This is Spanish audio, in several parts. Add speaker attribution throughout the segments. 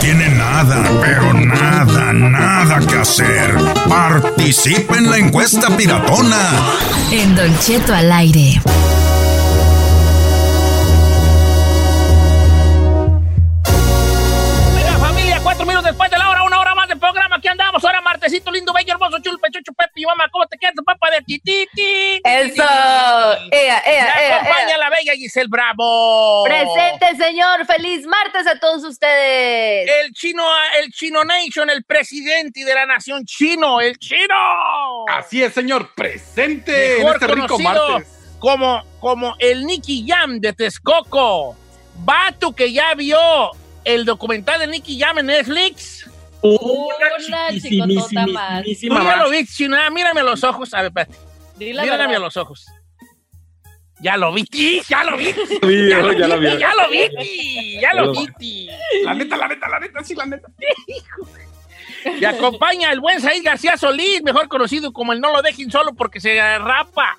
Speaker 1: Tiene nada, pero nada, nada que hacer, participe en la encuesta piratona.
Speaker 2: En Don Cheto al aire.
Speaker 3: Venga, familia, cuatro minutos después de la hora, una hora más de programa. Aquí andamos. Ahora, martesito lindo, bello, hermoso, chulo, pechucho, pepi, mamá. ¿Cómo tititi?
Speaker 4: Eso. Ea, ea,
Speaker 3: Me
Speaker 4: ea,
Speaker 3: acompaña
Speaker 4: ea.
Speaker 3: la bella Giselle Bravo.
Speaker 4: Presente, señor. Feliz martes a todos ustedes.
Speaker 3: El chino, el chino nation, el presidente de la nación chino, el chino.
Speaker 5: Así es, señor, presente en
Speaker 3: Mejor
Speaker 5: este rico
Speaker 3: conocido
Speaker 5: martes.
Speaker 3: como, como el Nicky Jam de Texcoco. Vato que ya vio el documental de Nicky Jam en Netflix.
Speaker 4: Una chicotota más.
Speaker 3: Tú ya lo viste, chino. Ah, Mírame a los ojos. A ver, espérate. Mírame
Speaker 4: verdad.
Speaker 3: a los ojos. Ya lo vi, ya lo vi.
Speaker 5: Ya lo- ya lo vi.
Speaker 3: Ya lo vi, ya lo vi.
Speaker 5: La neta, la neta, la neta, sí, la neta.
Speaker 3: Y acompaña el buen Said García Solís, mejor conocido como el No lo dejen solo porque se rapa.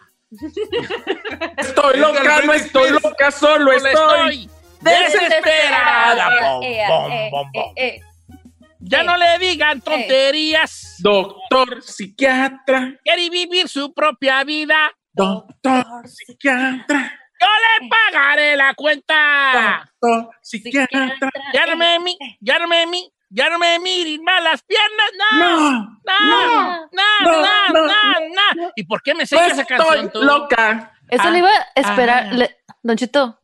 Speaker 5: Estoy loca, no estoy loca, solo
Speaker 3: Solo
Speaker 5: estoy.
Speaker 3: desesperada. Ya no le digan tonterías.
Speaker 5: Doctor, psiquiatra,
Speaker 3: Quiere vivir su propia vida.
Speaker 5: doctor, psiquiatra,
Speaker 3: Yo le pagaré la cuenta.
Speaker 5: doctor, psiquiatra.
Speaker 3: Ya no me, mi- ya no me, mi- ya no me miren más las piernas. No.
Speaker 5: No,
Speaker 3: No,
Speaker 5: no,
Speaker 3: no, no,
Speaker 5: no,
Speaker 3: no, no. ¿Y por qué me
Speaker 5: no
Speaker 3: enseñas esa
Speaker 5: estoy
Speaker 3: canción tú?
Speaker 5: loca.
Speaker 4: Eso
Speaker 3: Ah,
Speaker 4: le iba a esperar.
Speaker 3: ah.
Speaker 4: le- Don Chito,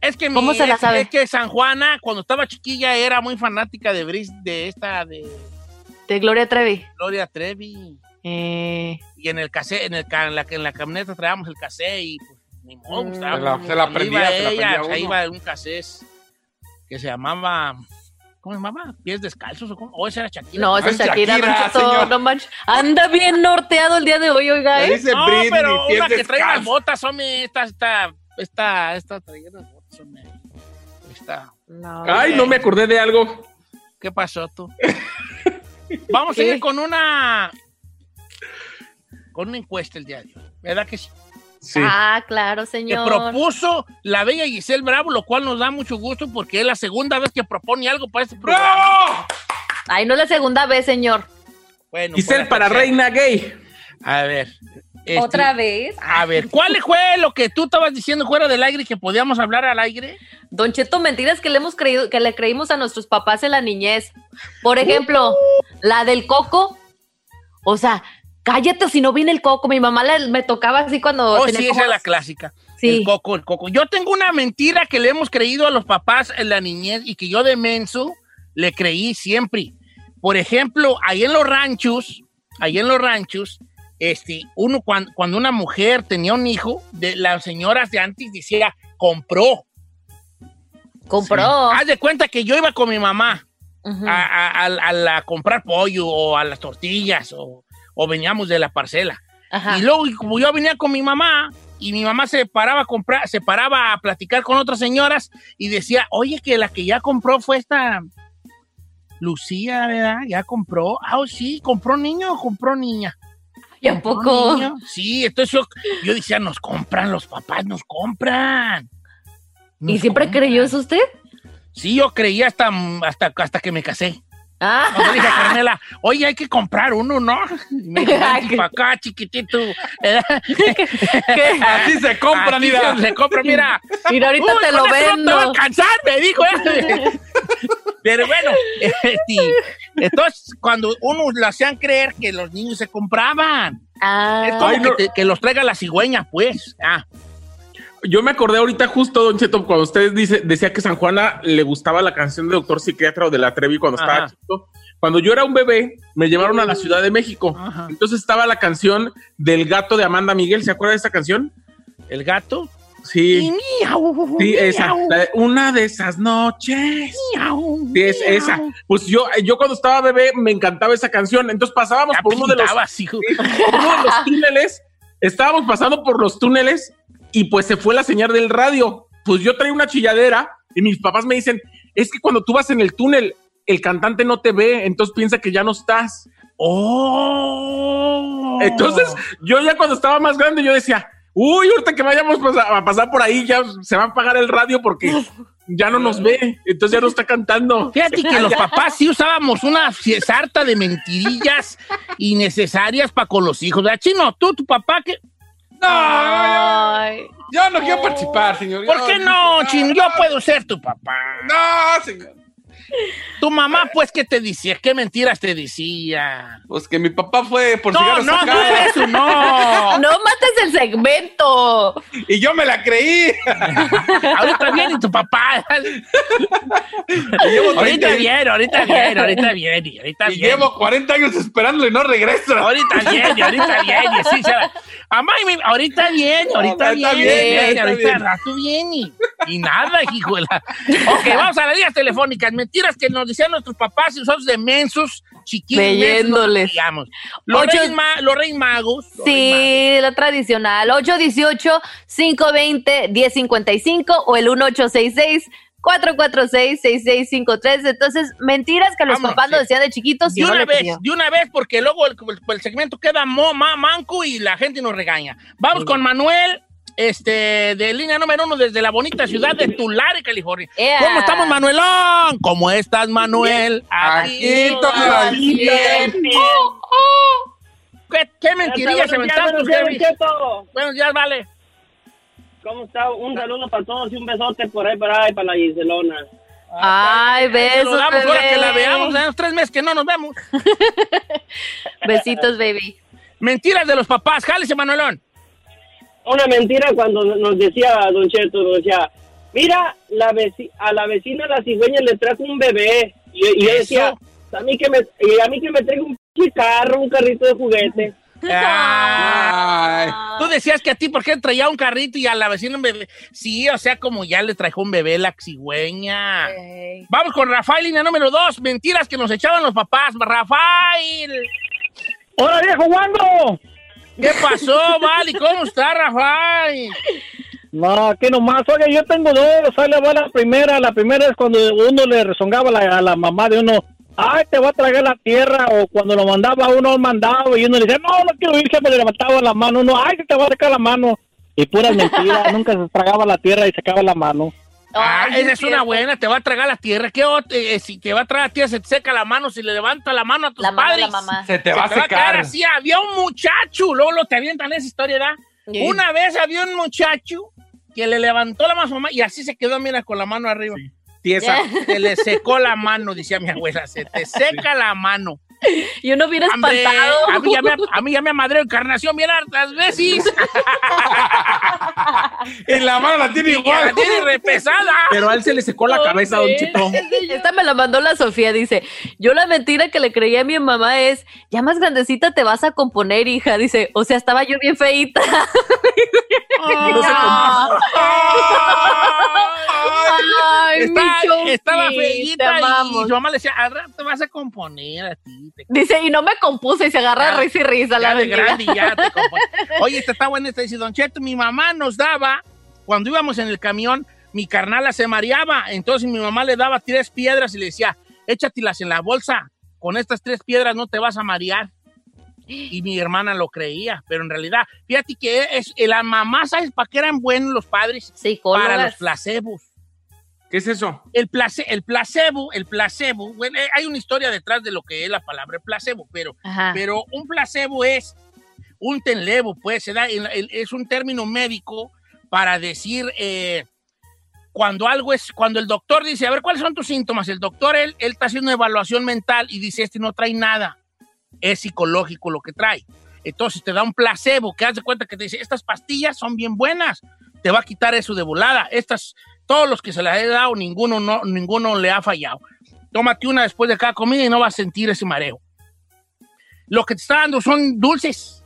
Speaker 3: Es que, mi-
Speaker 4: ¿Cómo se la
Speaker 3: es-
Speaker 4: sabe?
Speaker 3: es que San Juana, cuando estaba chiquilla, era muy fanática de Bris, de esta, de
Speaker 4: de Gloria Trevi.
Speaker 3: Gloria Trevi.
Speaker 4: Eh,
Speaker 3: Y en el casé, en, el, ca- en, la, en la camioneta traíamos el casé y pues ni modo,
Speaker 4: Mm.
Speaker 3: estaba-
Speaker 5: Se la- se la
Speaker 3: iba
Speaker 5: se la
Speaker 3: ella, sea,
Speaker 5: uno.
Speaker 3: iba en un casé que se llamaba, ¿cómo se llamaba? ¿Pies descalzos o cómo? ¿O ese era Shakira?
Speaker 4: no, esa
Speaker 5: Es
Speaker 4: es Shakira,
Speaker 5: Shakira, señor.
Speaker 4: no manches. Anda bien norteado el día de hoy, oiga, ¿eh?
Speaker 5: dice
Speaker 3: No,
Speaker 5: Britney,
Speaker 3: pero una que trae las botas, hombre, esta, esta, esta, esta traía
Speaker 4: No,
Speaker 5: Ay, no me acordé de algo.
Speaker 3: ¿Qué pasó tú? Vamos a ir con una con una encuesta el día de hoy, ¿verdad que sí?
Speaker 5: Sí.
Speaker 4: Ah, claro,
Speaker 3: Que
Speaker 4: señor.
Speaker 3: propuso la bella Giselle Bravo, lo cual nos da mucho gusto porque es la segunda vez que propone algo para este programa.
Speaker 5: ¡Bravo!
Speaker 4: Ay, no es la segunda vez, señor.
Speaker 3: Bueno,
Speaker 5: Giselle
Speaker 3: pues,
Speaker 5: para
Speaker 3: tercera.
Speaker 5: reina gay.
Speaker 3: A ver. Este,
Speaker 4: ¿Otra vez?
Speaker 3: A ver, ¿cuál fue lo que tú estabas diciendo fuera del aire que podíamos hablar al aire?
Speaker 4: Don Cheto, mentiras que le hemos creído, que le creímos a nuestros papás en la niñez. Por ejemplo, la del coco. O sea, cállate si no viene el coco. Mi mamá le- me tocaba así cuando
Speaker 3: Oh,
Speaker 4: tenía
Speaker 3: sí,
Speaker 4: como-
Speaker 3: esa es la clásica.
Speaker 4: Sí.
Speaker 3: El coco, el coco. Yo tengo una mentira que le hemos creído a los papás en la niñez y que yo de menso le creí siempre. Por ejemplo, ahí en los ranchos, ahí en los ranchos, este, uno cuando, cuando una mujer tenía un hijo, de las señoras de antes decía, compró.
Speaker 4: Compró.
Speaker 3: Haz de cuenta que yo iba con mi mamá a, a- a- a- a comprar pollo o a las tortillas o, o veníamos de la parcela.
Speaker 4: Ajá.
Speaker 3: Y luego, como yo venía con mi mamá, y mi mamá se paraba a comprar, se paraba a platicar con otras señoras y decía, oye, que la que ya compró fue esta Lucía, ¿verdad? Ya compró. Ah, oh, sí, compró niño o compró niña.
Speaker 4: ¿Y a poco?
Speaker 3: Niño. Sí, entonces yo, yo decía, nos compran, los papás nos compran.
Speaker 4: ¿Y siempre
Speaker 3: compran.
Speaker 4: creyó eso usted?
Speaker 3: Sí, yo creía hasta, hasta, hasta que me casé.
Speaker 4: Ah,
Speaker 3: Cuando dije a Carmela, oye, hay que comprar uno, ¿no? Y me dijo, "Vente pa' acá, chiquitito.
Speaker 4: ¿qué?
Speaker 5: Así se compra, mira.
Speaker 3: Se, se compra, mira.
Speaker 4: Mira, ahorita
Speaker 3: Uy,
Speaker 4: te lo
Speaker 3: eso No te va a
Speaker 4: vendo.
Speaker 3: alcanzar, me dijo. ¿eh? Pero bueno, este, entonces cuando uno le hacían creer que los niños se compraban. Es
Speaker 4: Ah,
Speaker 3: como
Speaker 5: Ay, no.
Speaker 3: que, te- que los traiga la cigüeña, pues. Ah,
Speaker 5: Yo me acordé ahorita justo, Don Cheto, cuando usted dice, decía que San Juana le gustaba la canción de Doctor Psiquiatra o de la Trevi cuando
Speaker 3: Ajá.
Speaker 5: estaba chico. Cuando yo era un bebé, me llevaron a la Ciudad de México.
Speaker 3: Ajá.
Speaker 5: Entonces estaba la canción del gato de Amanda Miguel. ¿Se acuerda de esa canción?
Speaker 3: el gato.
Speaker 5: Sí.
Speaker 3: Y miau,
Speaker 5: Sí, esa. la una de esas noches.
Speaker 3: miau,
Speaker 5: Sí, es esa. Pues yo, yo cuando estaba bebé me encantaba esa canción. Entonces pasábamos
Speaker 3: Ya
Speaker 5: por uno de los
Speaker 3: pintabas, hijo.
Speaker 5: por uno de los túneles, estábamos pasando por los túneles y pues se fue la señal del radio. Pues yo traía una chilladera y mis papás me dicen, es que cuando tú vas en el túnel, el cantante no te ve, entonces piensa que ya no estás.
Speaker 3: Oh.
Speaker 5: Entonces yo ya cuando estaba más grande yo decía, uy, ahorita que vayamos a pasar por ahí ya se va a apagar el radio porque ya no nos ve, entonces ya no está cantando.
Speaker 3: Fíjate que los papás sí usábamos una sarta de mentirillas innecesarias para con los hijos. ¿Verdad, Chino? Tú, tu papá, ¿qué?
Speaker 5: No,
Speaker 4: ay.
Speaker 5: yo no quiero participar, señor.
Speaker 3: ¿Por qué no, Chino? Yo puedo ser tu papá.
Speaker 5: No, señor.
Speaker 3: Tu mamá, pues, ¿qué te decía? ¿Qué mentiras te decía?
Speaker 6: Pues que mi papá fue por
Speaker 3: No,
Speaker 6: cigarros
Speaker 3: no, no eso, no.
Speaker 4: No mates el segmento.
Speaker 6: Y yo me la creí.
Speaker 3: Ahorita viene tu papá.
Speaker 6: Y llevo 30
Speaker 3: ahorita viene, ahorita viene, ahorita viene, ahorita
Speaker 6: Y
Speaker 3: viene.
Speaker 6: llevo 40 años esperándolo y no regreso.
Speaker 3: Ahorita viene, ahorita viene, sí, se va. Mamá, y mi- ahorita viene, ahorita viene, ahorita
Speaker 6: bien.
Speaker 3: al rato viene. Y nada, hijo de la... Ok, vamos a las líneas telefónicas. Mentiras que nos decían nuestros papás y nosotros de mensos, chiquitos. Digamos. Los,
Speaker 4: Ocho-
Speaker 3: reyes ma- los reyes magos. los
Speaker 4: Sí, la tradicional. 818-520-1055 o el 1866-446-6653. Entonces, mentiras que los
Speaker 3: Vámonos,
Speaker 4: papás nos
Speaker 3: sí.
Speaker 4: decían de chiquitos
Speaker 3: De una vez, de una vez, porque luego el, el- el segmento queda mo- ma- manco y la gente nos regaña. Vamos con Manuel, este, de línea número uno, desde la bonita ciudad de Tulare, California.
Speaker 4: Ea.
Speaker 3: ¿Cómo estamos, Manuelón? ¿Cómo estás, Manuel?
Speaker 6: Aquí
Speaker 4: Al
Speaker 6: todavía.
Speaker 4: cien.
Speaker 3: ¿Qué, qué mentirillas se aventaron
Speaker 7: Buenos
Speaker 3: ustedes?
Speaker 7: días, Cheto.
Speaker 3: Buenos días, vale.
Speaker 7: ¿Cómo está? Un saludo para todos y un besote por ahí para ahí, para la Giselona.
Speaker 4: Ay, besos,
Speaker 3: lo damos ahora que la
Speaker 4: bebé.
Speaker 3: veamos, tenemos tres meses que no nos vemos.
Speaker 4: Besitos, baby.
Speaker 3: Mentiras de los papás, jálese, Manuelón.
Speaker 7: Una mentira cuando nos decía Don Cheto, nos decía, mira, la a la vecina la cigüeña le trajo un bebé. Y, y yo
Speaker 3: Eso.
Speaker 7: decía, a mí que me, y a mí que me traiga un pinche carro, un carrito de juguete.
Speaker 6: Ay.
Speaker 3: Tú decías que a ti, ¿por qué traía un carrito y a la vecina un bebé? Sí, o sea, como ya le trajo un bebé la cigüeña. Vamos con Rafael, línea número dos. Mentiras que nos echaban los papás. Rafael.
Speaker 7: ¡Hola, viejo Wando!
Speaker 3: ¿Qué pasó, Vali? ¿Cómo está, Rafael?
Speaker 7: No, aquí nomás. Oye, yo tengo dos. Ahí le va la primera. La primera es cuando uno le rezongaba la, a la mamá de uno. Ay, te va a tragar la tierra. O cuando lo mandaba uno al mandado y uno le dice, no, no quiero ir. Siempre le levantaba la mano. Uno, ay, te va a sacar la mano. Y puras mentiras. Nunca se tragaba la tierra y sacaba la mano.
Speaker 3: Ah,
Speaker 4: Ay,
Speaker 3: esa es una buena, te va a tragar la tierra. ¿Qué ot- eh, si te va a tragar la tierra, se te seca la mano, si le levanta la mano a tus
Speaker 4: La mano de
Speaker 3: padres.
Speaker 4: la mamá.
Speaker 6: Se te va a
Speaker 3: quedar
Speaker 6: secar.
Speaker 3: así. Había un muchacho, luego lo te avientan esa historia, ¿verdad?
Speaker 4: Sí.
Speaker 3: Una vez había un muchacho que le levantó la mano a su mamá y así se quedó, mira, con la mano arriba.
Speaker 5: Tiesa.
Speaker 3: Se le secó la mano, decía mi abuela, se te seca la mano.
Speaker 4: Y uno viene
Speaker 3: Hombre,
Speaker 4: espantado.
Speaker 3: a mí ya me, a mí ya me amadreó encarnación bien hartas veces.
Speaker 6: En la mano la tiene
Speaker 3: que la
Speaker 6: igual.
Speaker 3: tiene repesada.
Speaker 5: Pero a él se le secó la cabeza, Don Cheto.
Speaker 4: Esta me la mandó la Sofía, dice, yo la mentira que le creía a mi mamá es, ya más grandecita te vas a componer, hija, dice, o sea, estaba yo bien feíta.
Speaker 3: Ah.
Speaker 4: Ay, Ay,
Speaker 3: Está-
Speaker 4: mi
Speaker 3: estaba
Speaker 4: te
Speaker 3: feíta y su mamá le decía, al rato te vas a componer a ti.
Speaker 4: Dice, y no me compuse y se agarra
Speaker 3: Ya,
Speaker 4: risa y risa la
Speaker 3: de grande ya te. Oye, esta está buena, esta dice, Don Cheto, mi mamá nos daba, cuando íbamos en el camión, mi carnala se mareaba, entonces mi mamá le daba tres piedras y le decía, échatelas en la bolsa, con estas tres piedras no te vas a marear. Y mi hermana lo creía, pero en realidad, fíjate que es, la mamá, ¿sabes para qué eran buenos los padres?
Speaker 4: Psicólogas.
Speaker 3: Para los placebos.
Speaker 5: ¿Qué es eso?
Speaker 3: El, place, el placebo, el placebo, bueno, eh, hay una historia detrás de lo que es la palabra placebo, pero,
Speaker 4: Ajá.
Speaker 3: pero un placebo es un tenlevo, pues, se da, es un término médico para decir eh, cuando algo es, cuando el doctor dice, a ver, ¿cuáles son tus síntomas? El doctor, él, él está haciendo una evaluación mental y dice, este no trae nada, es psicológico lo que trae. Entonces te da un placebo, que haz de cuenta que te dice, estas pastillas son bien buenas, te va a quitar eso de volada. Estas, todos los que se las he dado, ninguno, no, ninguno le ha fallado. Tómate una después de cada comida y no vas a sentir ese mareo. Lo que te está dando son dulces,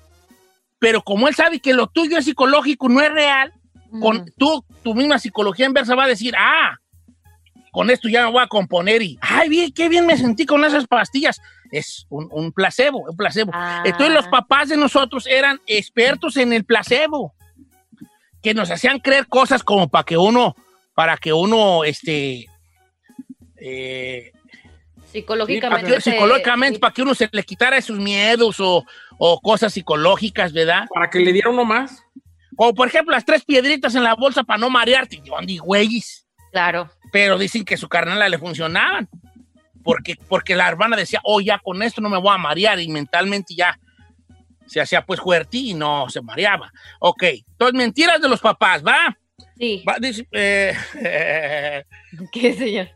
Speaker 3: pero como él sabe que lo tuyo es psicológico, no es real, con tú, tu misma psicología inversa va a decir, ah, con esto ya me voy a componer y, ay, bien, qué bien me sentí con esas pastillas. Es un, un placebo, un placebo.
Speaker 4: Ah.
Speaker 3: Entonces los papás de nosotros eran expertos en el placebo, que nos hacían creer cosas como para que uno, para que uno, este, eh,
Speaker 4: Psicológicamente.
Speaker 3: para que-
Speaker 4: se-
Speaker 3: psicológicamente, para que uno se le quitara esos miedos o, o cosas psicológicas, ¿verdad?
Speaker 5: Para que le diera uno más.
Speaker 3: Como por ejemplo las tres piedritas en la bolsa para no marearte. Yo andi güeyes.
Speaker 4: Claro.
Speaker 3: Pero dicen que su carnala le funcionaban. Porque, porque la hermana decía, oh, ya con esto no me voy a marear. Y mentalmente ya se hacía pues fuerte y no se mareaba. Ok, entonces mentiras de los papás, ¿va?
Speaker 4: Sí.
Speaker 3: Va, dice, eh,
Speaker 4: ¿Qué, señor?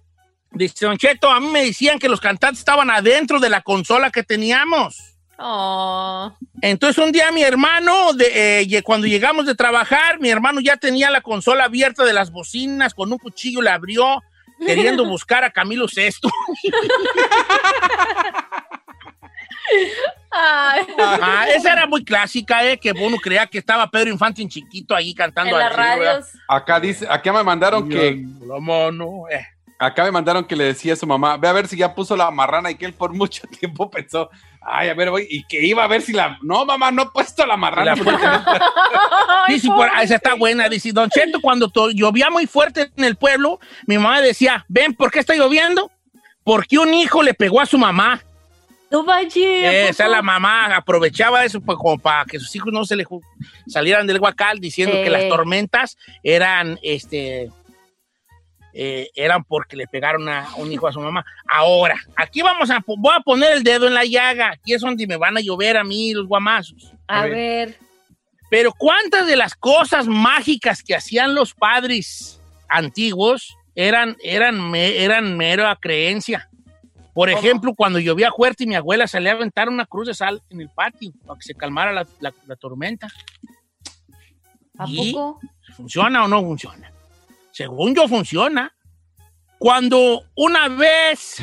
Speaker 3: dice Don Cheto, a mí me decían que los cantantes estaban adentro de la consola que teníamos.
Speaker 4: Oh.
Speaker 3: Entonces un día mi hermano, de, eh, cuando llegamos de trabajar, mi hermano ya tenía la consola abierta de las bocinas, con un cuchillo la abrió, queriendo buscar a Camilo Sesto.
Speaker 4: Ay.
Speaker 3: Esa era muy clásica, ¿eh? Que uno creía que estaba Pedro Infante en chiquito ahí cantando.
Speaker 4: En las radios.
Speaker 6: Acá dice, acá me mandaron que,
Speaker 3: La mano, eh.
Speaker 6: acá me mandaron que le decía a su mamá, ve a ver si ya puso la marrana y que él por mucho tiempo pensó, ay, a ver, voy, y que iba a ver si la, no, mamá, no he puesto la marrana.
Speaker 3: La por- ah, esa está buena. Dice, Don Cheto, cuando to- llovía muy fuerte en el pueblo, mi mamá decía, ven, ¿por qué está lloviendo? Porque un hijo le pegó a su mamá.
Speaker 4: No vaya.
Speaker 3: Esa la mamá aprovechaba eso pues, como para que sus hijos no se le salieran del guacal diciendo que las tormentas eran este eh, eran porque le pegaron a un hijo a su mamá. Ahora, aquí vamos a voy a poner el dedo en la llaga. Aquí es donde me van a llover a mí los guamazos.
Speaker 4: A ver.
Speaker 3: Pero ¿cuántas de las cosas mágicas que hacían los padres antiguos eran, eran, eran mera creencia? Por ejemplo, cuando llovía fuerte y mi abuela salía a aventar una cruz de sal en el patio para que se calmara la, la- la tormenta.
Speaker 4: ¿A
Speaker 3: ¿Y?
Speaker 4: poco?
Speaker 3: ¿Funciona o no funciona? Según yo funciona. Cuando una vez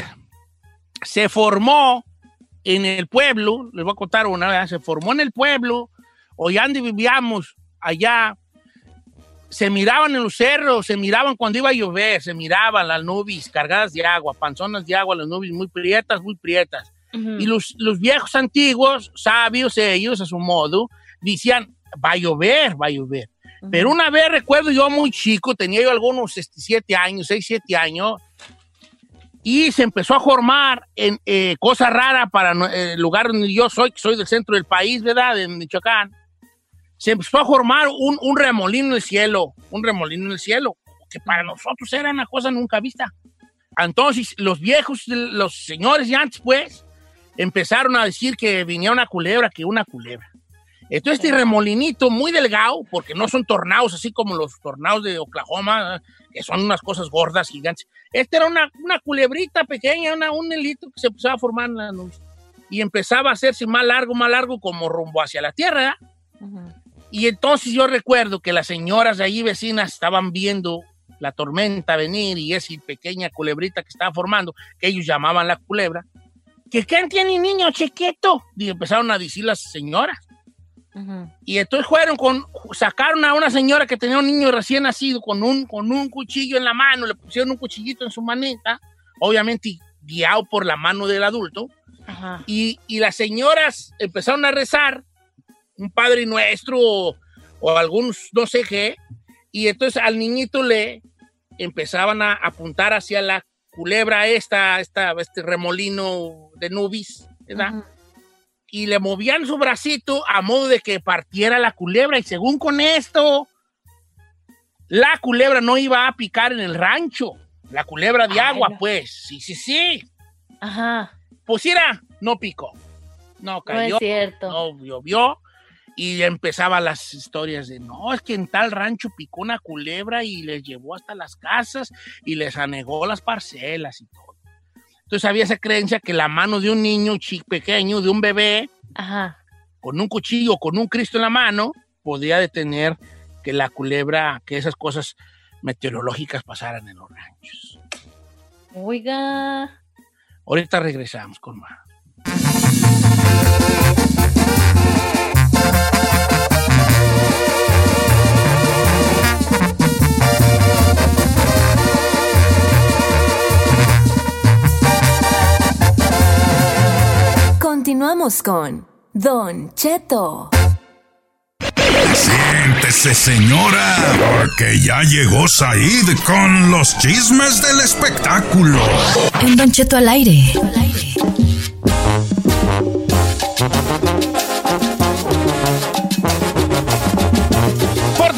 Speaker 3: se formó en el pueblo, les voy a contar una vez, se formó en el pueblo, ya donde vivíamos allá, se miraban en los cerros, se miraban cuando iba a llover, se miraban las nubes cargadas de agua, panzonas de agua, las nubes muy prietas, muy prietas. Y los, los viejos antiguos, sabios ellos a su modo, decían, va a llover, va a llover. Pero una vez recuerdo yo muy chico, tenía yo algunos este, siete años, seis, siete años, y se empezó a formar en eh, cosa rara para no- eh, el lugar donde yo soy, que soy del centro del país, ¿verdad? De Michoacán. Se empezó a formar un, un remolino en el cielo, un remolino en el cielo, que para nosotros era una cosa nunca vista. Entonces, los viejos, los señores de antes, pues, empezaron a decir que venía una culebra, que una culebra. Entonces, este remolinito muy delgado, porque no son tornados así como los tornados de Oklahoma, que son unas cosas gordas, gigantes. Este era una, una culebrita pequeña, una, un hilito que se empezaba a formar en la nube. Y empezaba a hacerse más largo, más largo, como rumbo hacia la tierra. ¿verdad? Y entonces yo recuerdo que las señoras de allí vecinas estaban viendo la tormenta venir y esa pequeña culebrita que estaba formando, que ellos llamaban la culebra, que ¿quién tiene niño chiquito? Y empezaron a decir las señoras. Y entonces fueron con, sacaron a una señora que tenía un niño recién nacido con un, con un cuchillo en la mano, le pusieron un cuchillito en su maneta, obviamente guiado por la mano del adulto, y, y las señoras empezaron a rezar, un Padre Nuestro o, o algunos, no sé qué, y entonces al niñito le empezaban a apuntar hacia la culebra esta, esta este remolino de nubis, ¿verdad? Y le movían su bracito a modo de que partiera la culebra. Y según con esto, la culebra no iba a picar en el rancho. La culebra de
Speaker 4: Ay,
Speaker 3: agua,
Speaker 4: no.
Speaker 3: pues. Sí, sí, sí.
Speaker 4: Ajá.
Speaker 3: Pues era, no picó. No
Speaker 4: No
Speaker 3: cayó,
Speaker 4: es cierto.
Speaker 3: no llovió. Y empezaban las historias de, no, es que en tal rancho picó una culebra y les llevó hasta las casas y les anegó las parcelas y todo. Entonces había esa creencia que la mano de un niño chico pequeño, de un bebé,
Speaker 4: Ajá.
Speaker 3: con un cuchillo, con un Cristo en la mano, podía detener que la culebra, que esas cosas meteorológicas pasaran en los ranchos.
Speaker 4: Oiga.
Speaker 3: Ahorita regresamos con más.
Speaker 2: Continuamos con Don Cheto.
Speaker 1: Siéntese, señora, porque ya llegó Said con los chismes del espectáculo.
Speaker 2: En Don Cheto al aire.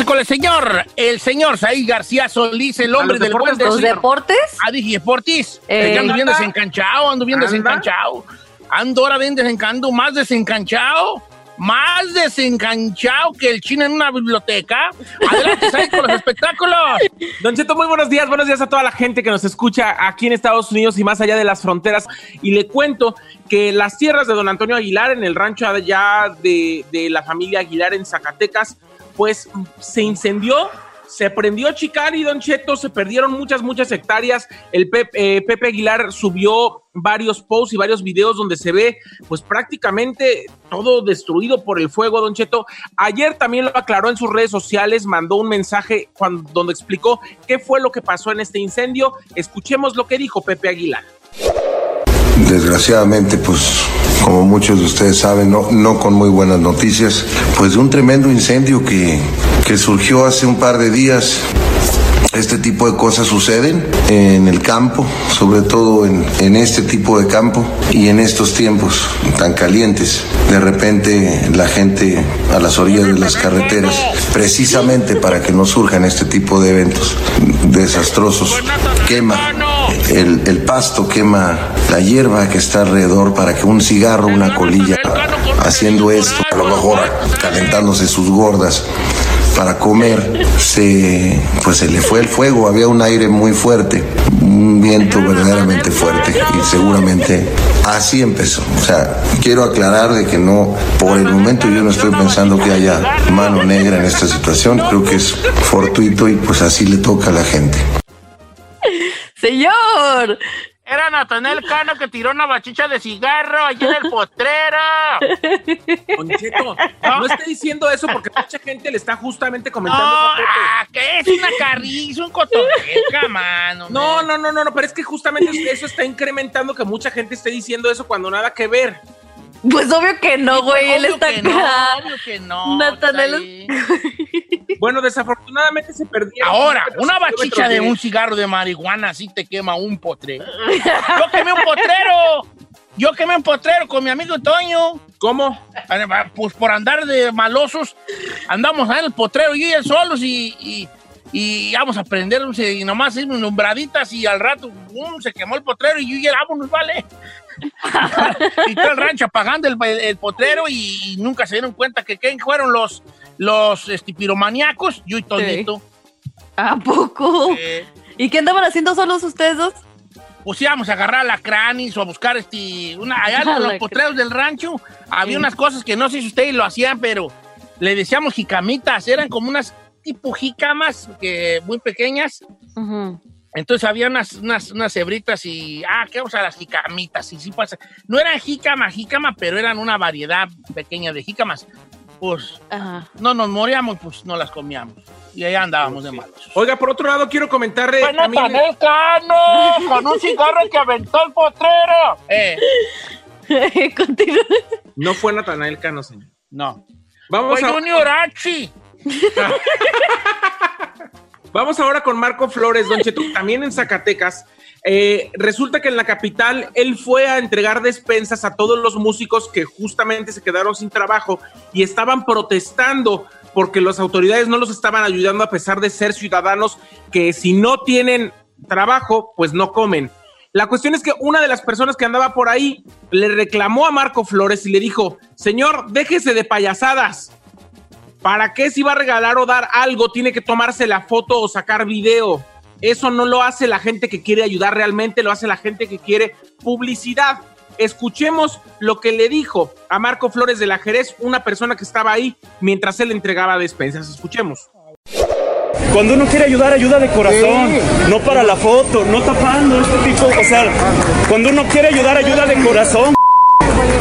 Speaker 3: Con el señor, el señor Said García Solís, el hombre
Speaker 5: los
Speaker 3: del buen
Speaker 5: deportes,
Speaker 4: ¿Los
Speaker 3: decir.
Speaker 4: deportes?
Speaker 3: Ah, dije deportis.
Speaker 4: Eh,
Speaker 3: ando bien desencanchado, ando bien desencanchado. Ando ahora bien desencanchado, más desencanchado. Más desencanchado que el chino en una biblioteca. Adelante, Said, con los espectáculos.
Speaker 5: Don Cheto, muy buenos días. Buenos días a toda la gente que nos escucha aquí en Estados Unidos y más allá de las fronteras. Y le cuento que las tierras de don Antonio Aguilar, en el rancho allá de, de la familia Aguilar en Zacatecas, pues se incendió. Se prendió Chicari, Don Cheto, se perdieron muchas, muchas hectáreas. El Pep- eh, Pepe Aguilar subió varios posts y varios videos donde se ve, pues prácticamente todo destruido por el fuego, Don Cheto. Ayer también lo aclaró en sus redes sociales, mandó un mensaje cuando, donde explicó qué fue lo que pasó en este incendio. Escuchemos lo que dijo Pepe Aguilar.
Speaker 8: Desgraciadamente, pues como muchos de ustedes saben, no, no con muy buenas noticias, pues de un tremendo incendio que, que surgió hace un par de días. Este tipo de cosas suceden en el campo, sobre todo en, en este tipo de campo y en estos tiempos tan calientes. De repente la gente a las orillas de las carreteras, precisamente para que no surjan este tipo de eventos desastrosos, quema el, el pasto, quema la hierba que está alrededor para que un cigarro, una colilla, haciendo esto, a lo mejor calentándose sus gordas para comer, se, pues se le fue el fuego, había un aire muy fuerte, un viento verdaderamente fuerte y seguramente así empezó. O sea, quiero aclarar de que no, por el momento yo no estoy pensando que haya mano negra en esta situación, creo que es fortuito y pues así le toca a la gente.
Speaker 4: Señor.
Speaker 3: Era Natanel Cano que tiró una bachicha de cigarro allí en el potrero.
Speaker 5: Don Cheto, no esté diciendo eso porque mucha gente le está justamente comentando.
Speaker 3: No, ah, que es una carriza, un cotorreca, mano.
Speaker 5: No, no, no, no, no, pero es que justamente eso está incrementando que mucha gente esté diciendo eso cuando nada que ver.
Speaker 4: Pues obvio que no, güey. Él
Speaker 3: Obvio
Speaker 4: está
Speaker 3: que no, obvio que no.
Speaker 4: Natanel-
Speaker 3: Said.
Speaker 5: Bueno, desafortunadamente se perdieron.
Speaker 3: Ahora,
Speaker 5: kilómetros
Speaker 3: una
Speaker 5: y
Speaker 3: bachicha de un cigarro de marihuana así te quema un potrero. Yo quemé un potrero. Yo quemé un potrero con mi amigo Toño.
Speaker 5: ¿Cómo?
Speaker 3: Pues por andar de malosos, andamos en el potrero y él solos y, y, y vamos a prender y nomás unas nombraditas y al rato se quemó el potrero y yo ya vámonos, vale. y todo el rancho apagando el, el potrero y, y nunca se dieron cuenta que quién fueron los, los este, piromaníacos, yo y Toñito.
Speaker 4: ¿A poco?
Speaker 3: Eh,
Speaker 4: ¿Y qué andaban haciendo solos ustedes dos?
Speaker 3: pues íbamos a agarrar a la cranis o a buscar este, una, allá en los potreros del rancho había
Speaker 4: Sí.
Speaker 3: unas cosas que no sé si ustedes lo hacían, pero le decíamos jicamitas, eran como unas tipo jicamas que muy pequeñas. Entonces había unas, unas, unas cebritas y, ah, ¿qué vamos a las jicamitas? Y sí pasa. No eran jícama, jícama, pero eran una variedad pequeña de jícamas. Pues
Speaker 4: Ajá.
Speaker 3: no nos moríamos, pues no las comíamos. Y ahí andábamos de malos.
Speaker 5: Oiga, por otro lado, quiero comentarle
Speaker 3: Fue
Speaker 5: también-
Speaker 3: Natanael Cano con un cigarro que aventó el potrero. Eh,
Speaker 4: Continúa.
Speaker 5: No fue Natanael Cano, señor.
Speaker 3: no.
Speaker 5: Vamos,
Speaker 3: Fue
Speaker 5: a-
Speaker 3: Junior
Speaker 5: vamos ahora con Marco Flores, Don Cheto, también en Zacatecas. Eh, resulta que en la capital él fue a entregar despensas a todos los músicos que justamente se quedaron sin trabajo y estaban protestando porque las autoridades no los estaban ayudando a pesar de ser ciudadanos que si no tienen trabajo, pues no comen. La cuestión es que una de las personas que andaba por ahí le reclamó a Marco Flores y le dijo, señor, déjese de payasadas. ¿Para qué si va a regalar o dar algo tiene que tomarse la foto o sacar video? Eso no lo hace la gente que quiere ayudar realmente, lo hace la gente que quiere publicidad. Escuchemos lo que le dijo a Marco Flores de la Jerez, una persona que estaba ahí mientras él entregaba despensas. Escuchemos.
Speaker 9: Cuando uno quiere ayudar, ayuda de corazón, no para la foto, no tapando este tipo, o sea, cuando uno quiere ayudar, ayuda de corazón.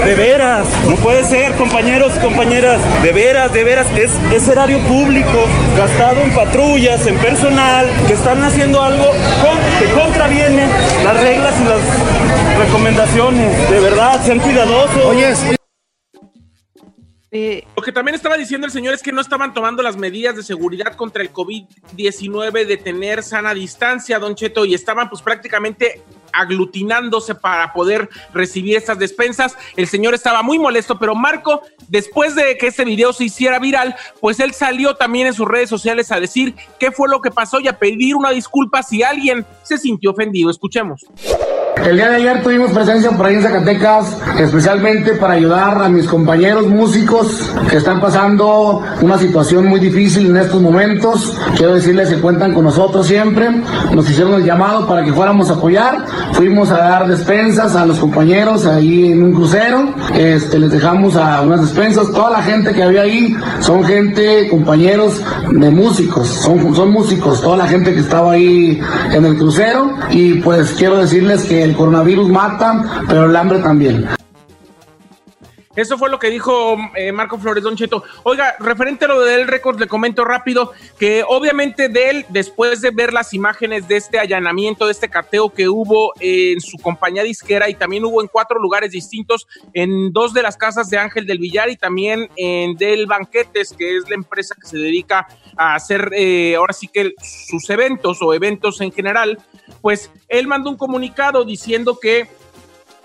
Speaker 9: De veras, no puede ser, compañeros, compañeras, de veras, de veras, es, es erario público, gastado en patrullas, en personal, que están haciendo algo con- que contraviene las reglas y las recomendaciones. De verdad, sean cuidadosos. Oye,
Speaker 5: Lo que también estaba diciendo el señor es que no estaban tomando las medidas de seguridad contra el COVID-19 de tener sana distancia, don Cheto, y estaban pues prácticamente aglutinándose para poder recibir estas despensas. El señor estaba muy molesto, pero Marco, después de que este video se hiciera viral, pues él salió también en sus redes sociales a decir qué fue lo que pasó y a pedir una disculpa si alguien se sintió ofendido. Escuchemos.
Speaker 10: El día de ayer tuvimos presencia por ahí en Zacatecas, especialmente para ayudar a mis compañeros músicos que están pasando una situación muy difícil en estos momentos. Quiero decirles que cuentan con nosotros siempre. Nos hicieron el llamado para que fuéramos a apoyar. Fuimos a dar despensas a los compañeros ahí en un crucero. Este, les dejamos a unas despensas. Toda la gente que había ahí son gente, compañeros de músicos. Son, son músicos, toda la gente que estaba ahí en el crucero. Y pues quiero decirles que el coronavirus mata, pero el hambre también.
Speaker 5: Eso fue lo que dijo eh, Marco Flores Don Cheto. Oiga, referente a lo de Del Records, le comento rápido que obviamente de él, después de ver las imágenes de este allanamiento, de este cateo que hubo en su compañía disquera y también hubo en cuatro lugares distintos, en dos de las casas de Ángel del Villar y también en Del Banquetes, que es la empresa que se dedica a hacer eh, ahora sí que sus eventos o eventos en general, pues él mandó un comunicado diciendo que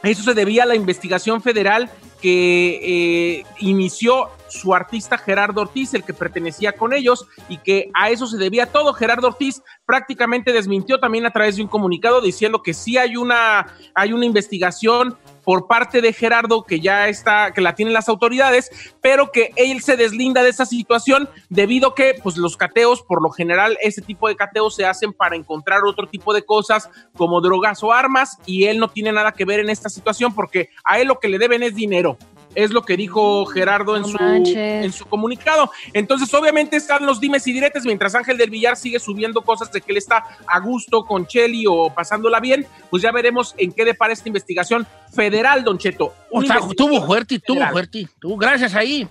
Speaker 5: eso se debía a la investigación federal que eh, inició su artista Gerardo Ortiz, el que pertenecía con ellos, y que a eso se debía todo. Gerardo Ortiz prácticamente desmintió también a través de un comunicado diciendo que sí hay una, hay una investigación por parte de Gerardo que ya está, que la tienen las autoridades, pero que él se deslinda de esa situación debido que pues los cateos, por lo general, ese tipo de cateos se hacen para encontrar otro tipo de cosas como drogas o armas y él no tiene nada que ver en esta situación porque a él lo que le deben es dinero. Es lo que dijo Gerardo en,
Speaker 4: No
Speaker 5: su, en su comunicado. Entonces, obviamente están los dimes y diretes, mientras Ángel del Villar sigue subiendo cosas de que él está a gusto con Cheli o pasándola bien, pues ya veremos en qué depara esta investigación federal, Don Cheto.
Speaker 3: O sea, tuvo fuerte, tuvo fuerte. Tuvo, gracias ahí.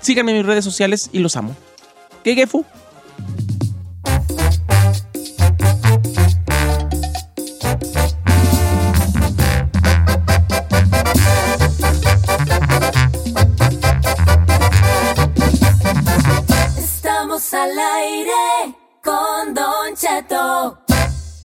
Speaker 5: Síganme en mis redes sociales y los amo. ¿Qué, Gefu?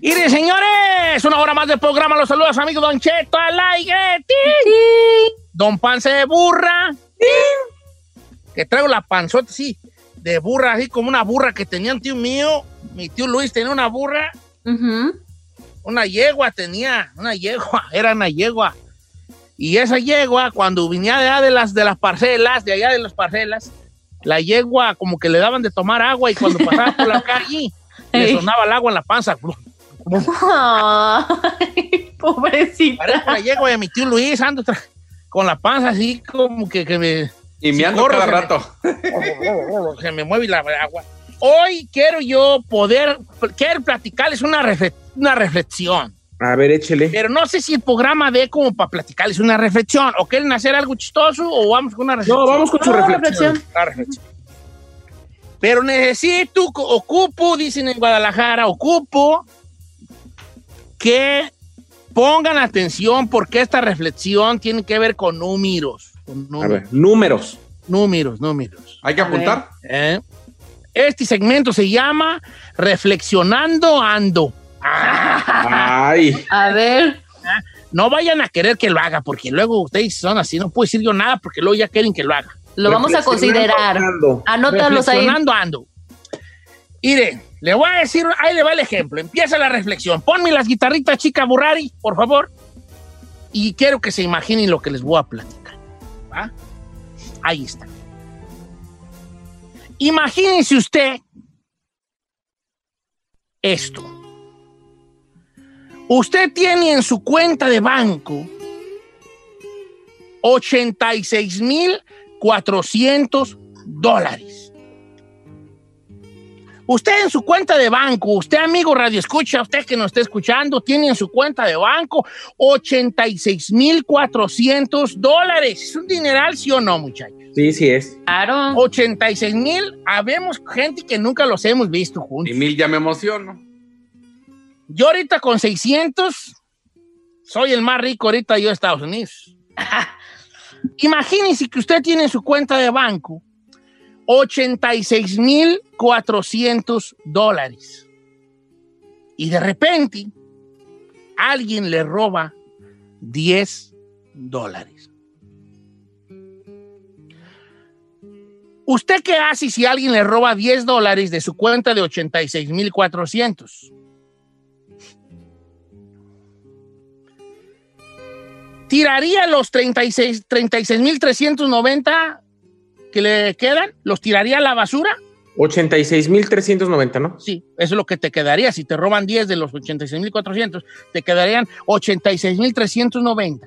Speaker 3: Y de señores, una hora más de programa. Los saludos, amigo Don Cheto al aire. ¡Tin! Don Panse de Burra. ¡Tin! Que traigo la panzota así, de burra, así como una burra que tenía un tío mío. Mi tío Luis tenía una burra. Una yegua tenía, una yegua, era una yegua. Y esa yegua, cuando venía de allá de las, de las parcelas, de allá de las parcelas, la yegua como que le daban de tomar agua y cuando pasaba por la calle, le sonaba el agua en la panza.
Speaker 4: Ay, pobrecita.
Speaker 3: Parece la yegua de mi tío Luis, ando con la panza así como que, que me...
Speaker 6: Y
Speaker 3: si
Speaker 6: meando
Speaker 3: corro,
Speaker 6: cada
Speaker 3: se me-
Speaker 6: rato.
Speaker 3: se me mueve la agua. Hoy quiero yo poder, quiero platicarles una, refle- una reflexión.
Speaker 5: A ver, échele.
Speaker 3: Pero no sé si el programa de como para platicarles una reflexión. ¿O quieren hacer algo chistoso o vamos con una reflexión?
Speaker 5: No, vamos con su No, reflexión. reflexión.
Speaker 3: Una reflexión. Pero necesito, ocupo, dicen en Guadalajara, ocupo que pongan atención porque esta reflexión tiene que ver con números. Con
Speaker 5: A
Speaker 3: números.
Speaker 5: ver, números.
Speaker 3: Números, números.
Speaker 6: ¿Hay que apuntar?
Speaker 3: ¿Eh? Este segmento se llama Reflexionando Ando.
Speaker 5: Ay.
Speaker 4: A ver.
Speaker 3: No vayan a querer que lo haga, porque luego ustedes son así, no puedo decir yo nada, porque luego ya quieren que lo haga.
Speaker 4: Lo vamos a considerar. Anótalos ahí.
Speaker 3: Reflexionando ando. Mire, le voy a decir, ahí le va el ejemplo. Empieza la reflexión. Ponme las guitarritas, chica Burrari, por favor. Y quiero que se imaginen lo que les voy a platicar. Ahí está. Imagínense usted esto. Usted tiene en su cuenta de banco 86,400 dólares. Usted en su cuenta de banco, usted amigo Radio Escucha, usted que nos está escuchando, tiene en su cuenta de banco 86,400 dólares. ¿Es un dineral, sí o no, muchachos?
Speaker 5: Sí, sí es.
Speaker 4: Claro.
Speaker 3: 86 mil, habemos gente que nunca los hemos visto juntos.
Speaker 6: Y mil ya me emociono.
Speaker 3: Yo ahorita con 600 soy el más rico ahorita yo de Estados Unidos. Imagínense que usted tiene en su cuenta de banco 86,400 dólares. Y de repente alguien le roba 10 dólares. ¿Usted qué hace si alguien le roba 10 dólares de su cuenta de 86,400? ¿Tiraría los 36 36,390 que le quedan? ¿Los tiraría a la basura?
Speaker 5: 86,390, ¿no?
Speaker 3: Sí, eso es lo que te quedaría. Si te roban 10 de los 86,400, te quedarían 86,390.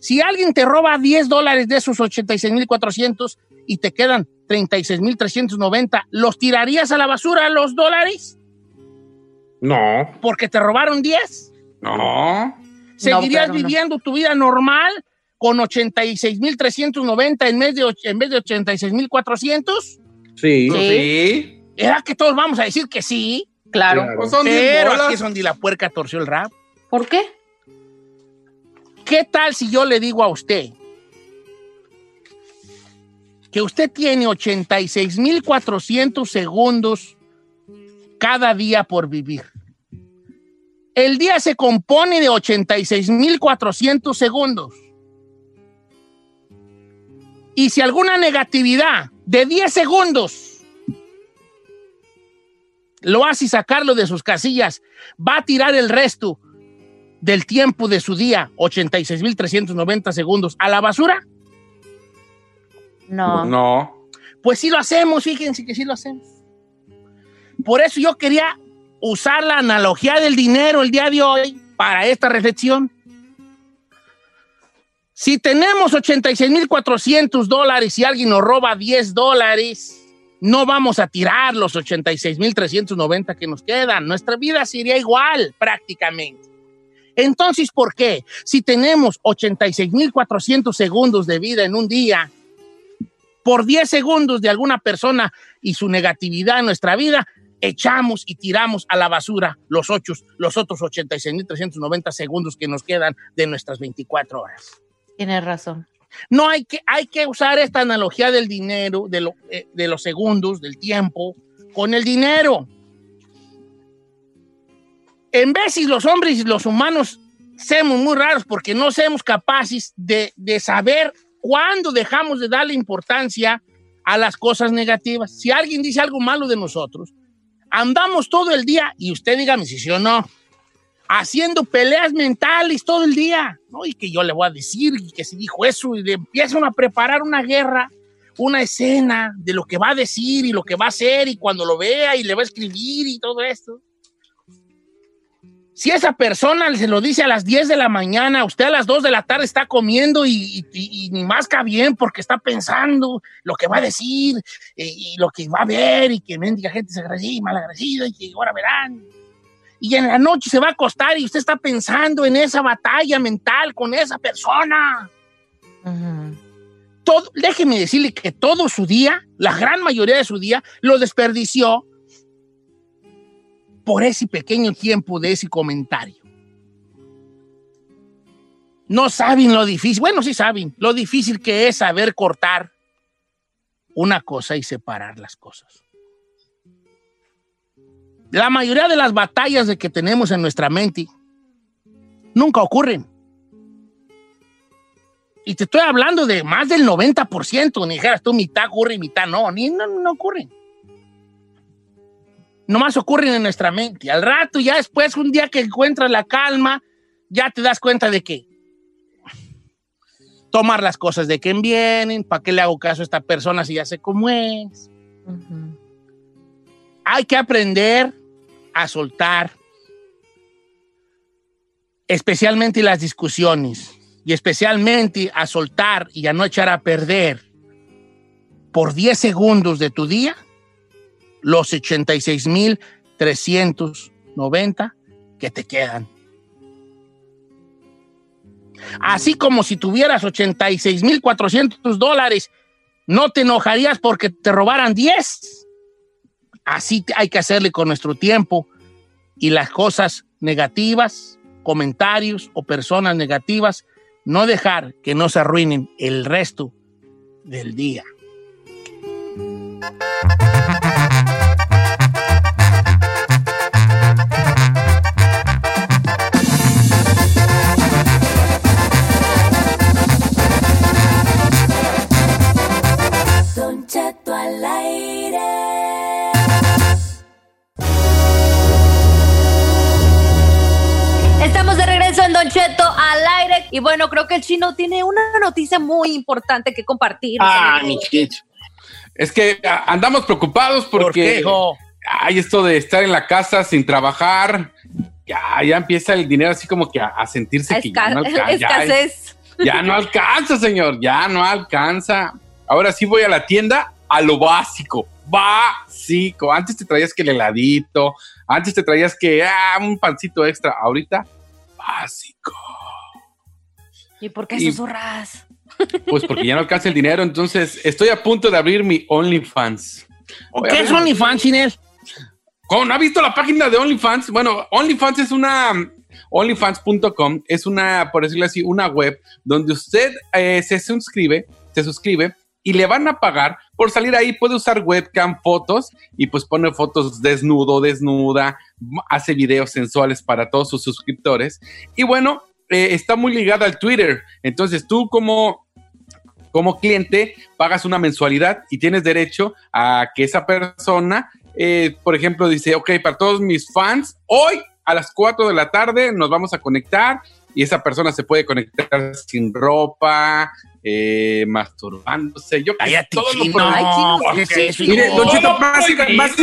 Speaker 3: Si alguien te roba 10 dólares de esos 86,400 y te quedan 36,390, ¿los tirarías a la basura los dólares?
Speaker 5: No.
Speaker 3: ¿Porque te robaron 10?
Speaker 6: No.
Speaker 3: ¿Seguirías
Speaker 4: No, pero no.
Speaker 3: viviendo tu vida normal con 86,390 en, vez de en vez de 86,400?
Speaker 5: Sí.
Speaker 6: Sí.
Speaker 3: ¿Era que todos vamos a decir que sí?
Speaker 4: Claro.
Speaker 5: Pues son
Speaker 3: Pero aquí es donde la puerca torció el rap.
Speaker 4: ¿Por qué?
Speaker 3: ¿Qué tal si yo le digo a usted que usted tiene 86.400 segundos cada día por vivir? El día se compone de 86.400 segundos. Y si alguna negatividad de 10 segundos lo hace sacarlo de sus casillas, va a tirar el resto del tiempo de su día, 86.390 segundos, a la basura?
Speaker 4: No.
Speaker 6: No.
Speaker 3: Pues sí lo hacemos, fíjense que sí lo hacemos. Por eso yo quería usar la analogía del dinero el día de hoy para esta reflexión. Si tenemos 86.400 dólares y alguien nos roba 10 dólares, no vamos a tirar los 86.390 que nos quedan. Nuestra vida sería igual prácticamente. Entonces, ¿por qué? Si tenemos 86.400 segundos de vida en un día, por 10 segundos de alguna persona y su negatividad en nuestra vida, echamos y tiramos a la basura los, ocho, los otros 86.390 segundos que nos quedan de nuestras 24 horas.
Speaker 4: Tienes razón.
Speaker 3: No hay que, hay que usar esta analogía del dinero, de, lo, eh, de los segundos, del tiempo, con el dinero. En veces los hombres y los humanos somos muy raros porque no somos capaces de, de saber cuándo dejamos de darle importancia a las cosas negativas. Si alguien dice algo malo de nosotros, andamos todo el día, y usted dígame si sí o no, haciendo peleas mentales todo el día, ¿no? Y que yo le voy a decir y que se dijo eso, y le empiezan a preparar una guerra, una escena de lo que va a decir y lo que va a hacer, y cuando lo vea y le va a escribir y todo esto. Si esa persona se lo dice a las 10 de la mañana, usted a las 2 de la tarde está comiendo y, y, y ni que bien porque está pensando lo que va a decir y, y lo que va a ver y que mendiga gente se agradecida y malagradecida y que ahora verán. Y en la noche se va a acostar y usted está pensando en esa batalla mental con esa persona. Uh -huh. todo, déjeme decirle que todo su día, la gran mayoría de su día, lo desperdició por ese pequeño tiempo de ese comentario. No saben lo difícil, bueno, sí saben, lo difícil que es saber cortar una cosa y separar las cosas. La mayoría de las batallas de que tenemos en nuestra mente nunca ocurren. Y te estoy hablando de más del 90%, ni dijeras tú mitad ocurre y mitad no, ni no, no ocurren. Nomás ocurren en nuestra mente. Al rato, ya después, un día que encuentras la calma, ya te das cuenta de que tomar las cosas de quien vienen, ¿para qué le hago caso a esta persona si ya sé cómo es? Uh -huh. Hay que aprender a soltar, especialmente las discusiones, y especialmente a soltar y a no echar a perder por 10 segundos de tu día los 86.390 que te quedan. Así como si tuvieras 86.400 dólares, no te enojarías porque te robaran 10. Así hay que hacerle con nuestro tiempo y las cosas negativas, comentarios o personas negativas, no dejar que nos arruinen el resto del día.
Speaker 4: En Don Cheto al aire. Y bueno, creo que el chino tiene una noticia muy importante que compartir.
Speaker 3: Ah, mi chiquito.
Speaker 6: Es que andamos preocupados porque
Speaker 3: ¿Por qué, hijo?
Speaker 6: hay esto de estar en la casa sin trabajar. Ya, ya empieza el dinero así como que a, a sentirse
Speaker 4: A
Speaker 6: que ya no alcanza.
Speaker 4: escasez.
Speaker 6: Ya, ya no alcanza, señor. Ya no alcanza. Ahora sí voy a la tienda a lo básico. Básico. Antes te traías que el heladito. Antes te traías que ah, un pancito extra. Ahorita, básico.
Speaker 4: ¿Y por qué
Speaker 6: Y-
Speaker 4: susurras?
Speaker 6: Pues porque ya no alcanza el dinero. Entonces estoy a punto de abrir mi OnlyFans. Voy
Speaker 3: ¿Qué es OnlyFans, Inés?
Speaker 6: ¿Cómo no ha visto la página de OnlyFans? Bueno, OnlyFans es una onlyfans.com es una, por decirlo así, una web donde usted eh, se suscribe, se suscribe y le van a pagar por salir ahí. Puede usar webcam, fotos y pues pone fotos desnudo, desnuda, hace videos sensuales para todos sus suscriptores. Y bueno, eh, está muy ligada al Twitter. Entonces tú como como cliente pagas una mensualidad y tienes derecho a que esa persona, eh, por ejemplo, dice, ok, para todos mis fans, hoy a las 4 de la tarde nos vamos a conectar y esa persona se puede conectar sin ropa, eh, masturbándose. Yo que todo lo
Speaker 3: chino. Ay, chino, ¿qué es eso?
Speaker 5: Mire, Don básicamente-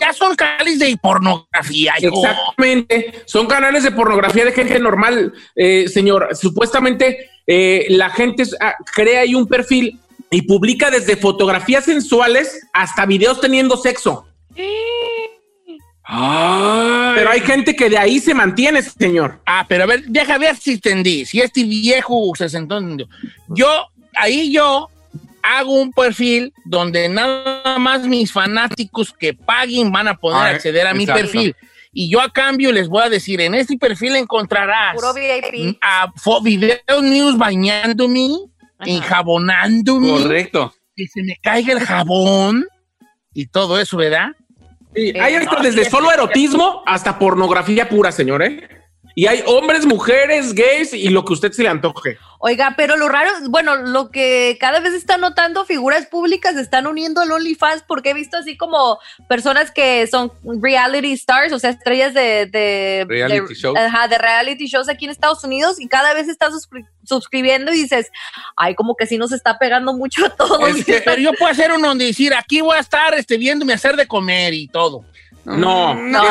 Speaker 3: Ya son canales de pornografía.
Speaker 5: Exactamente. Son canales de pornografía de gente normal, eh, señor. Supuestamente eh, la gente ah, crea ahí un perfil y publica desde fotografías sensuales hasta videos teniendo sexo. Pero hay gente que de ahí se mantiene, señor.
Speaker 3: Ah, pero a ver, deja ver si entendí. Si este viejo se sentó. en- Yo, ahí yo hago un perfil donde nada más mis fanáticos que paguen van a poder
Speaker 4: Ah,
Speaker 3: acceder a mi
Speaker 4: exacto.
Speaker 3: perfil. Y yo a cambio les voy a decir, en este perfil encontrarás
Speaker 4: Puro VIP.
Speaker 3: a fo- videos news bañándome, enjabonándome.
Speaker 6: Correcto.
Speaker 3: Que se me caiga el jabón y todo eso, ¿verdad?
Speaker 5: Sí, hay hasta desde solo erotismo hasta pornografía pura, señor, ¿eh? Y hay hombres, mujeres, gays y lo que usted se le antoje.
Speaker 4: Oiga, pero lo raro, bueno, lo que cada vez están notando figuras públicas están uniendo al OnlyFans porque he visto así como personas que son reality stars, o sea, estrellas de, de
Speaker 6: Reality
Speaker 4: de,
Speaker 6: shows.
Speaker 4: ajá, de reality shows aquí en Estados Unidos y cada vez están suscri- suscribiendo y dices, ay, como que sí nos está pegando mucho a todos.
Speaker 3: pero yo puedo hacer uno donde decir, aquí voy a estar este, viéndome hacer de comer y todo.
Speaker 5: No,
Speaker 4: No,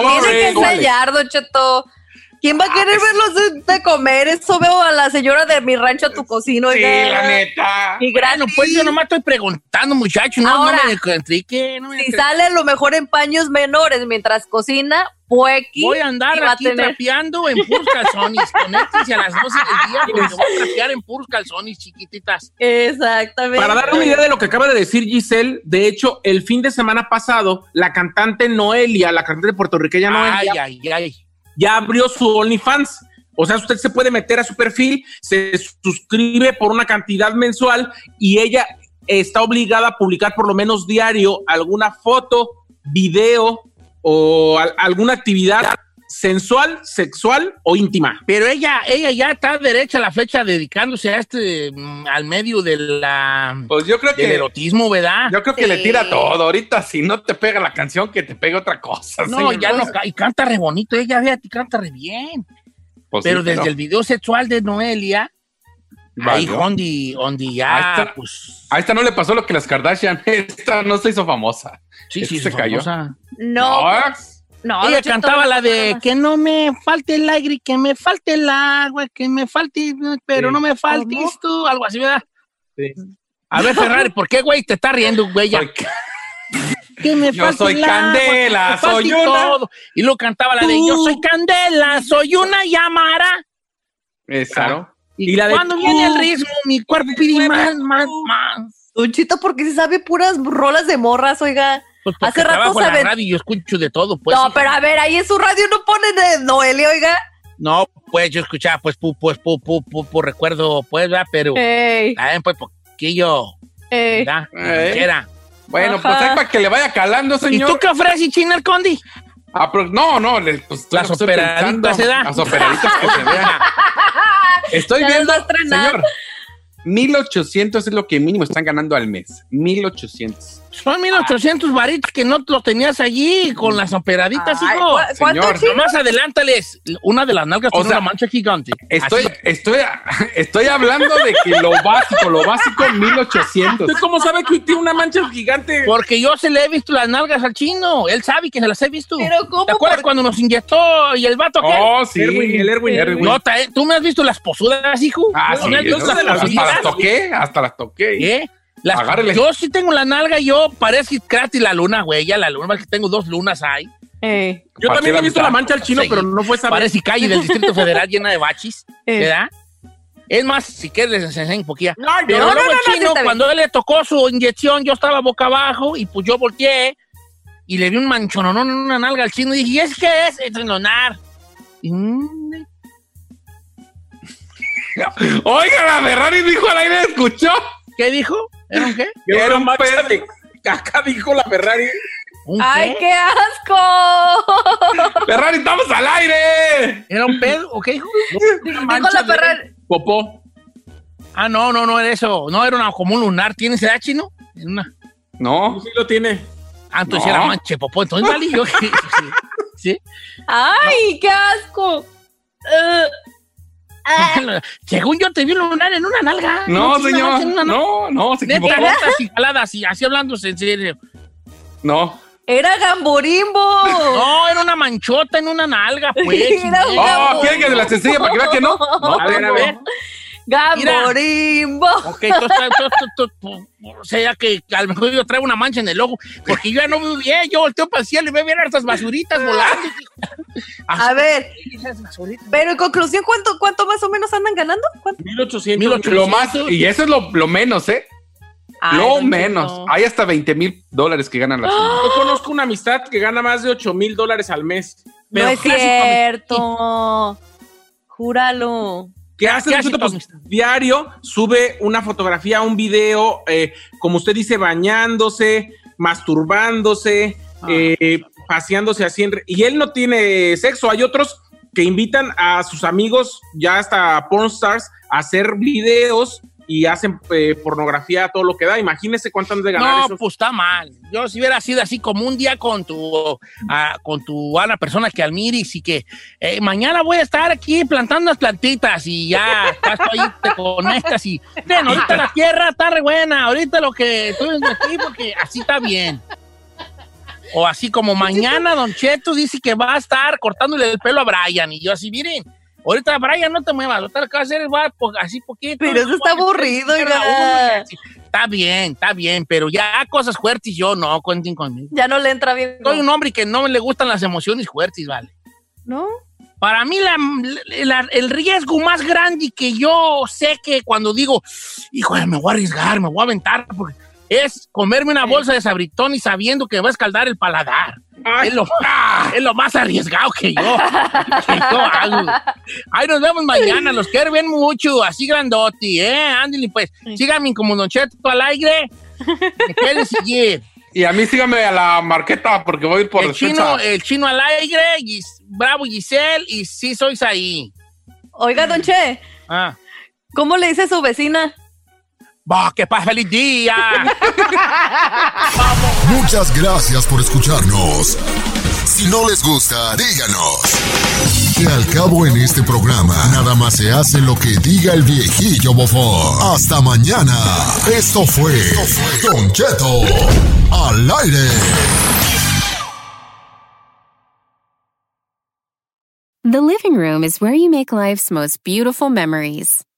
Speaker 4: tiene que ensayar, Don Cheto. ¿Quién va a querer verlos de, de comer? Eso veo a la señora de mi rancho a tu cocina.
Speaker 3: Sí, la neta.
Speaker 4: Y
Speaker 3: Bueno, pues yo nomás estoy preguntando, muchacho. No,
Speaker 4: Ahora,
Speaker 3: no me no me
Speaker 4: Si sale a lo mejor en paños menores mientras cocina, puequi.
Speaker 3: Voy a andar
Speaker 4: va a
Speaker 3: aquí
Speaker 4: tener-
Speaker 3: trapeando en puros calzones. Conéctense a las 12 del día porque voy a trapear en puros calzones, chiquititas.
Speaker 4: Exactamente.
Speaker 5: Para dar una idea de lo que acaba de decir Giselle, de hecho, el fin de semana pasado, la cantante Noelia, la cantante puertorriqueña
Speaker 3: Ay,
Speaker 5: Noelia,
Speaker 3: ay, ay.
Speaker 5: Ya abrió su OnlyFans. O sea, usted se puede meter a su perfil, se suscribe por una cantidad mensual y ella está obligada a publicar por lo menos diario alguna foto, video o al- alguna actividad sensual, sexual o íntima.
Speaker 3: Pero ella, ella ya está derecha a la flecha dedicándose a este, mm, al medio de la,
Speaker 6: Pues yo creo
Speaker 3: del
Speaker 6: que
Speaker 3: erotismo, ¿verdad?
Speaker 6: Yo creo que le tira todo. Ahorita si no te pega la canción, que te pegue otra cosa.
Speaker 3: No,
Speaker 6: señor.
Speaker 3: ya no, y canta re bonito, ella, fíjate, canta re bien.
Speaker 6: Pues sí,
Speaker 3: pero desde
Speaker 6: pero-
Speaker 3: el video sexual de Noelia, ahí donde, donde ya,
Speaker 6: A esta,
Speaker 3: pues,
Speaker 6: a esta no le pasó lo que las Kardashian. Esta no se hizo famosa.
Speaker 3: sí,
Speaker 6: Esta
Speaker 3: sí,
Speaker 6: se
Speaker 3: se
Speaker 6: cayó.
Speaker 4: No,
Speaker 6: No,
Speaker 4: pues, no,
Speaker 3: Ella cantaba la de que no me falte el aire, que me falte el agua, que me falte, pero
Speaker 6: Sí.
Speaker 3: no me faltes tú, algo así, ¿verdad?
Speaker 5: Sí.
Speaker 3: A ver, Ferrari, ¿por qué, güey, te está riendo, güey? ya? Que me
Speaker 6: Yo soy
Speaker 3: el agua,
Speaker 6: Candela,
Speaker 3: que me falte
Speaker 6: soy una.
Speaker 3: todo. Y luego cantaba la de. Yo soy Candela, soy una llamara.
Speaker 6: Esa.
Speaker 3: Y,
Speaker 5: Y la de
Speaker 3: cuando
Speaker 5: tú.
Speaker 3: viene el ritmo, mi cuerpo pide más, más, más.
Speaker 4: Don Cheto, porque se sabe puras rolas de morras, oiga.
Speaker 3: Pues
Speaker 4: Hace rato
Speaker 3: en la radio y yo escucho de todo, pues.
Speaker 4: no,
Speaker 3: hija.
Speaker 4: pero a ver, ahí en su radio no ponen de Noelia, oiga.
Speaker 3: No, pues yo escuchaba, pues, pu, pues, pu, pu, pu, pu, recuerdo, pues, ¿verdad? Pero,
Speaker 4: Ey,
Speaker 3: también, pues, poquillo,
Speaker 4: ey.
Speaker 3: Dijera.
Speaker 6: Bueno,
Speaker 4: Ajá.
Speaker 6: pues ahí para que le vaya calando,
Speaker 3: ¿Y
Speaker 6: señor.
Speaker 3: tú qué ofreces, China el Condi?
Speaker 6: Ah, pero no, no, le, pues,
Speaker 3: Las operaditas se da.
Speaker 6: Las operaditas que se vean. Estoy
Speaker 4: Ya
Speaker 6: viendo, señor, 1800 es lo que mínimo están ganando al mes. 1800.
Speaker 3: Son 1800 varitos que no los tenías allí con las operaditas,
Speaker 4: Ay,
Speaker 3: hijo.
Speaker 4: ¿cu- ¿Cuánto,
Speaker 6: Señor?
Speaker 3: Nomás adelántales. Una de las nalgas
Speaker 6: O
Speaker 3: tiene
Speaker 6: sea,
Speaker 3: una mancha gigante.
Speaker 6: Estoy,
Speaker 3: Así.
Speaker 6: estoy, estoy hablando de que lo básico, lo básico, 1800.
Speaker 5: ¿Usted cómo sabe que tiene una mancha gigante?
Speaker 3: Porque yo se le he visto las nalgas al chino. Él sabe que se las he visto.
Speaker 4: Pero ¿cómo?
Speaker 3: ¿Te acuerdas
Speaker 4: Por-
Speaker 3: cuando nos inyectó y el vato aquel?
Speaker 6: Oh, sí.
Speaker 5: Erwin, el Erwin, Erwin.
Speaker 3: No, ¿Tú me has visto las posudas, hijo?
Speaker 6: Ah,
Speaker 3: ¿No
Speaker 6: sí. Hasta las toqué, hasta las toqué.
Speaker 3: ¿Qué? Las-
Speaker 6: Agárrele.
Speaker 3: yo sí tengo la nalga, yo parece Krati la luna, güey, ya la luna, que tengo dos lunas ahí.
Speaker 4: Ey,
Speaker 5: Yo también he visto la mancha al chino,
Speaker 3: Sí.
Speaker 5: pero no fue esa.
Speaker 3: Parece calle del Distrito Federal llena de bachis,
Speaker 4: Eh.
Speaker 3: ¿verdad? Es más, si quieres les enseño un poquito.
Speaker 4: No,
Speaker 3: Pero
Speaker 4: no,
Speaker 3: luego
Speaker 4: no,
Speaker 3: el chino, cuando él le tocó su inyección, yo estaba boca abajo y pues yo volteé y le vi un manchononón en una nalga al chino y dije, ¿y es qué es? Entrenonar. Mm,
Speaker 6: Oiga, la Ferrari dijo al aire, ¿escuchó?
Speaker 3: ¿Qué dijo? ¿Era un qué?
Speaker 5: Era un mancha de caca, dijo la Ferrari.
Speaker 3: ¿Un
Speaker 4: ¡Ay,
Speaker 3: qué?
Speaker 4: qué asco!
Speaker 6: Ferrari, estamos al aire.
Speaker 3: ¿Era un pedo o qué dijo?
Speaker 4: Dijo la Ferrari.
Speaker 5: Popó.
Speaker 3: Ah, no, no, no era eso. No, era una, como un lunar. ¿Tienes edad, chino? En una...
Speaker 6: No.
Speaker 5: Sí lo tiene.
Speaker 3: Ah, entonces
Speaker 6: No.
Speaker 3: era manche, popó. Entonces valí yo. sí. ¿Sí?
Speaker 4: ¡Ay, qué asco! Eh,
Speaker 3: Según yo te vi un lunar en una nalga.
Speaker 6: No,
Speaker 3: sí,
Speaker 6: señor.
Speaker 3: una.
Speaker 6: No, no, se
Speaker 3: Neta,
Speaker 6: equivocó.
Speaker 3: neta, así, jalada, así, así hablando en serio.
Speaker 6: No.
Speaker 4: ¡Era Gamborimbo!
Speaker 3: No, era una manchota en una nalga, pues.
Speaker 4: Era un.
Speaker 6: Oh. ¿quieren que se las enseñe para que vea que no? No,
Speaker 3: A ver, a ver.
Speaker 4: Gamborimbo.
Speaker 3: Ok, entonces, o sea que a lo mejor yo traigo una mancha en el ojo, porque yo ya no veo bien, yo volteo para el cielo y veo bien estas basuritas volando.
Speaker 4: A ver, pero en conclusión, ¿cuánto, cuánto más o menos andan ganando? ¿Cuánto?
Speaker 5: 1800.
Speaker 6: Lo más, y eso es lo, lo menos, ¿eh?
Speaker 4: Ay,
Speaker 6: lo menos. Hay hasta 20 mil dólares que ganan las
Speaker 5: Yo conozco una amistad que gana más de 8 mil dólares al mes.
Speaker 4: No es cierto. Júralo.
Speaker 5: ¿Qué hace?
Speaker 3: ¿Qué hace amistad?
Speaker 5: diario sube una fotografía, un video, eh, como usted dice, bañándose, masturbándose,
Speaker 3: Ah.
Speaker 5: eh, paseándose así. en y él no tiene sexo. Hay otros que invitan a sus amigos, ya hasta pornstars, a hacer videos y hacen eh, pornografía, todo lo que da. Imagínese cuánto han de ganar
Speaker 3: No,
Speaker 5: esos.
Speaker 3: pues está mal. Yo si hubiera sido así como un día con tu ah, con tu a la persona que admires y que eh, mañana voy a estar aquí plantando unas plantitas y ya estás ahí, te conectas y ven, ahorita la tierra está re buena, ahorita lo que tú aquí porque así está bien. O así como mañana Don Cheto dice que va a estar cortándole el pelo a Brian y yo así, miren, ahorita Brian no te muevas, lo que vas a hacer es va así poquito.
Speaker 4: Pero eso está aburrido,
Speaker 3: Tierra
Speaker 4: oiga.
Speaker 3: uno y así. Está bien, está bien, pero ya cosas fuertes yo no, cuenten conmigo.
Speaker 4: Ya no le entra bien.
Speaker 3: Soy un hombre que no le gustan las emociones fuertes, ¿vale?
Speaker 4: ¿No?
Speaker 3: Para mí la- la- el riesgo más grande que yo sé que cuando digo, hijo, me voy a arriesgar, me voy a aventar, porque es comerme una bolsa de sabritón y sabiendo que va a escaldar el paladar. Es lo, es lo más arriesgado que yo, que yo hago. Ahí nos vemos mañana, los quiero bien mucho, así grandote, ¿eh? Ándale, pues, síganme como Don Cheto al aire, me seguir.
Speaker 6: Y a mí síganme a la marqueta porque voy a ir por
Speaker 3: el chino, el chino al aire, Gis- Bravo Giselle, y sí sois ahí.
Speaker 4: Oiga, Don Che,
Speaker 3: Ah.
Speaker 4: ¿cómo le dice a su vecina?
Speaker 3: ¡Bah, qué paz, feliz día!
Speaker 11: Muchas gracias por escucharnos. Si no les gusta, díganos. Que al cabo en este programa, nada más se hace lo que diga el viejillo bofón. Hasta mañana. Esto fue Don Cheto al aire.
Speaker 12: The living room is where you make life's most beautiful memories.